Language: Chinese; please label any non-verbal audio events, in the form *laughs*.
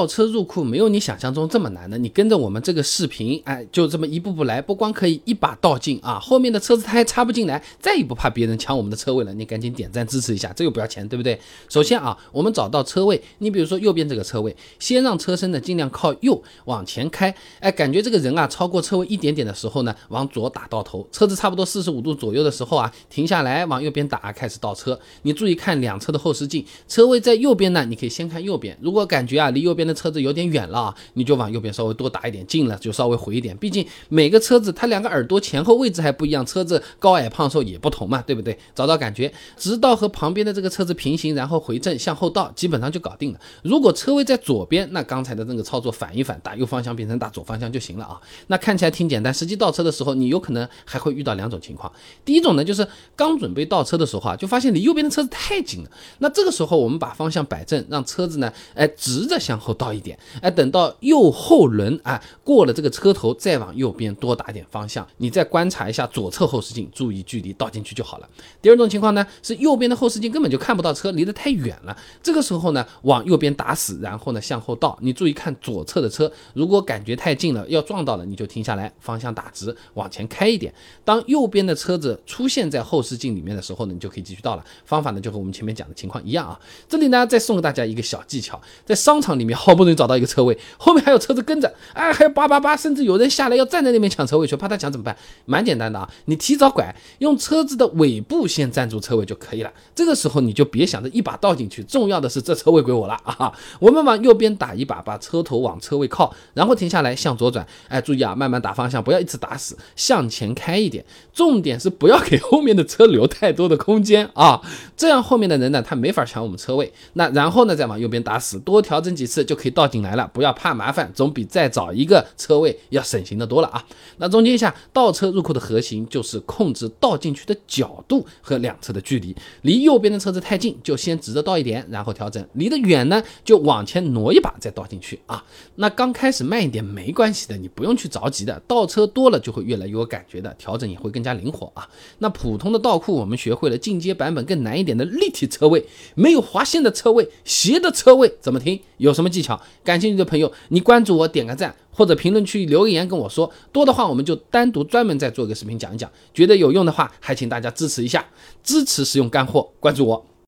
倒车入库没有你想象中这么难的，你跟着我们这个视频，哎，就这么一步步来，不光可以一把倒进啊，后面的车子它还插不进来，再也不怕别人抢我们的车位了。你赶紧点赞支持一下，这又不要钱，对不对？首先啊，我们找到车位，你比如说右边这个车位，先让车身呢尽量靠右往前开，哎，感觉这个人啊超过车位一点点的时候呢，往左打到头，车子差不多四十五度左右的时候啊，停下来往右边打，开始倒车。你注意看两侧的后视镜，车位在右边呢，你可以先看右边，如果感觉啊离右边的车子有点远了啊，你就往右边稍微多打一点，近了就稍微回一点。毕竟每个车子它两个耳朵前后位置还不一样，车子高矮胖瘦也不同嘛，对不对？找到感觉，直到和旁边的这个车子平行，然后回正向后倒，基本上就搞定了。如果车位在左边，那刚才的那个操作反一反，打右方向变成打左方向就行了啊。那看起来挺简单，实际倒车的时候，你有可能还会遇到两种情况。第一种呢，就是刚准备倒车的时候啊，就发现离右边的车子太近了。那这个时候我们把方向摆正，让车子呢，哎，直着向后倒一点，哎，等到右后轮啊过了这个车头，再往右边多打点方向。你再观察一下左侧后视镜，注意距离，倒进去就好了。第二种情况呢，是右边的后视镜根本就看不到车，离得太远了。这个时候呢，往右边打死，然后呢向后倒。你注意看左侧的车，如果感觉太近了，要撞到了，你就停下来，方向打直，往前开一点。当右边的车子出现在后视镜里面的时候呢，你就可以继续倒了。方法呢就和我们前面讲的情况一样啊。这里呢再送给大家一个小技巧，在商场里面好不容易找到一个车位，后面还有车子跟着，哎，还有叭叭叭，甚至有人下来要站在那边抢车位去，怕他抢怎么办？蛮简单的啊，你提早拐，用车子的尾部先占住车位就可以了。这个时候你就别想着一把倒进去，重要的是这车位归我了 *laughs* 啊。我们往右边打一把，把车头往车位靠，然后停下来向左转，哎，注意啊，慢慢打方向，不要一次打死，向前开一点，重点是不要给后面的车留太多的空间 *laughs* 啊，这样后面的人呢他没法抢我们车位。那然后呢再往右边打死，多调整几次就可以倒进来了，不要怕麻烦，总比再找一个车位要省心的多了啊。那总结一下，倒车入库的核心就是控制倒进去的角度和两侧的距离，离右边的车子太近就先直着倒一点，然后调整；离得远呢就往前挪一把再倒进去啊。那刚开始慢一点没关系的，你不用去着急的，倒车多了就会越来越有感觉的，调整也会更加灵活啊。那普通的倒库我们学会了，进阶版本更难一点的立体车位，没有划线的车位，斜的车位怎么停？有什么技技巧？感兴趣的朋友，你关注我，点个赞，或者评论区留个言跟我说。多的话我们就单独专门再做个视频讲一讲。觉得有用的话，还请大家支持一下，支持使用干货，关注我。